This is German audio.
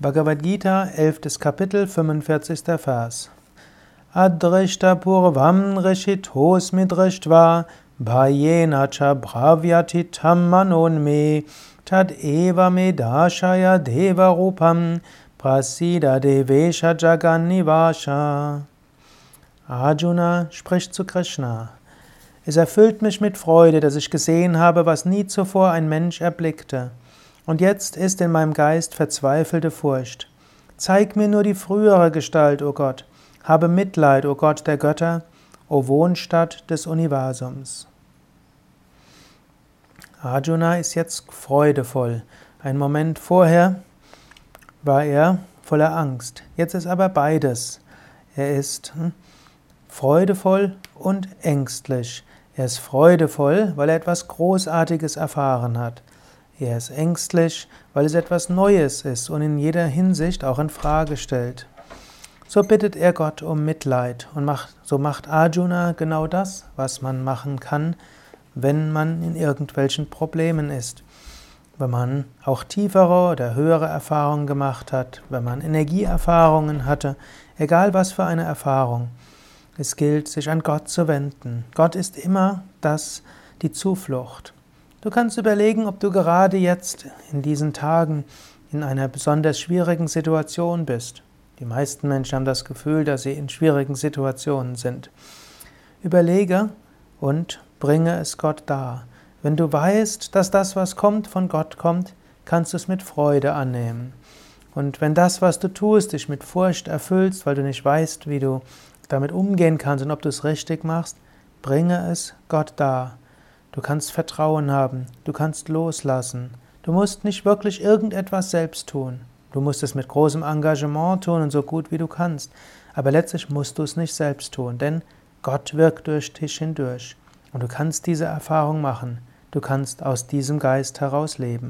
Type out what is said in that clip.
Bhagavad Gita, 11. Kapitel, 45. Vers. Adrishta purvam rishitosmi drishtva bhayena cha bhavyatitam manonme tad eva me dashaya deva rupam prasida devesha jagannivasha. Arjuna spricht zu Krishna. Es erfüllt mich mit Freude, dass ich gesehen habe, was nie zuvor ein Mensch erblickte. Und jetzt ist in meinem Geist verzweifelte Furcht. Zeig mir nur die frühere Gestalt, o Gott. Habe Mitleid, o Gott der Götter, o Wohnstatt des Universums. Arjuna ist jetzt freudevoll. Ein Moment vorher war er voller Angst. Jetzt ist aber beides. Er ist hm, freudevoll und ängstlich. Er ist freudevoll, weil er etwas Großartiges erfahren hat. Er ist ängstlich, weil es etwas Neues ist und in jeder Hinsicht auch in Frage stellt. So bittet er Gott um Mitleid und macht, so macht Arjuna genau das, was man machen kann, wenn man in irgendwelchen Problemen ist. Wenn man auch tiefere oder höhere Erfahrungen gemacht hat, wenn man Energieerfahrungen hatte, egal was für eine Erfahrung. Es gilt, sich an Gott zu wenden. Gott ist immer das, die Zuflucht. Du kannst überlegen, ob du gerade jetzt in diesen Tagen in einer besonders schwierigen Situation bist. Die meisten Menschen haben das Gefühl, dass sie in schwierigen Situationen sind. Überlege und bringe es Gott dar. Wenn du weißt, dass das, was kommt, von Gott kommt, kannst du es mit Freude annehmen. Und wenn das, was du tust, dich mit Furcht erfüllst, weil du nicht weißt, wie du damit umgehen kannst und ob du es richtig machst, bringe es Gott dar. Du kannst Vertrauen haben, du kannst loslassen. Du musst nicht wirklich irgendetwas selbst tun. Du musst es mit großem Engagement tun und so gut wie du kannst. Aber letztlich musst du es nicht selbst tun, denn Gott wirkt durch dich hindurch. Und du kannst diese Erfahrung machen. Du kannst aus diesem Geist heraus leben.